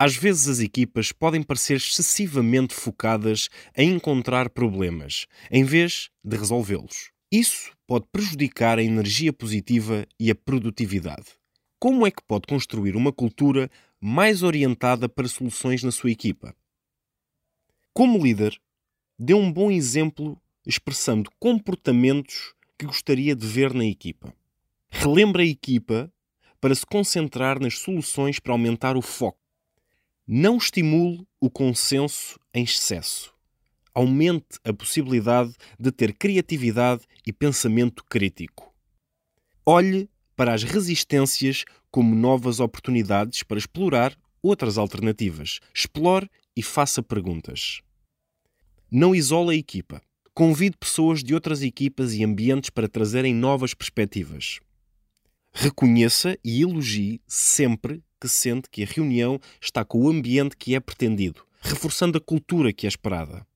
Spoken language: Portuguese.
Às vezes as equipas podem parecer excessivamente focadas em encontrar problemas, em vez de resolvê-los. Isso pode prejudicar a energia positiva e a produtividade. Como é que pode construir uma cultura mais orientada para soluções na sua equipa? Como líder, dê um bom exemplo expressando comportamentos que gostaria de ver na equipa. Relembre a equipa para se concentrar nas soluções para aumentar o foco. Não estimule o consenso em excesso. Aumente a possibilidade de ter criatividade e pensamento crítico. Olhe para as resistências como novas oportunidades para explorar outras alternativas. Explore e faça perguntas. Não isole a equipa. Convide pessoas de outras equipas e ambientes para trazerem novas perspectivas. Reconheça e elogie sempre que sente que a reunião está com o ambiente que é pretendido, reforçando a cultura que é esperada.